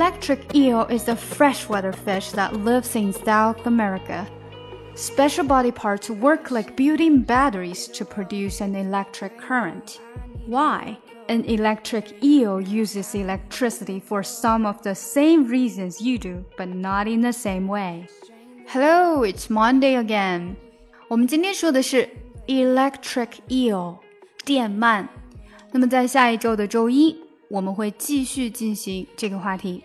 electric eel is a freshwater fish that lives in South America. Special body parts work like built-in batteries to produce an electric current. Why? An electric eel uses electricity for some of the same reasons you do, but not in the same way. Hello, it's Monday again. 我们今天说的是 electric eel 电鳗。那么在下一周的周一，我们会继续进行这个话题。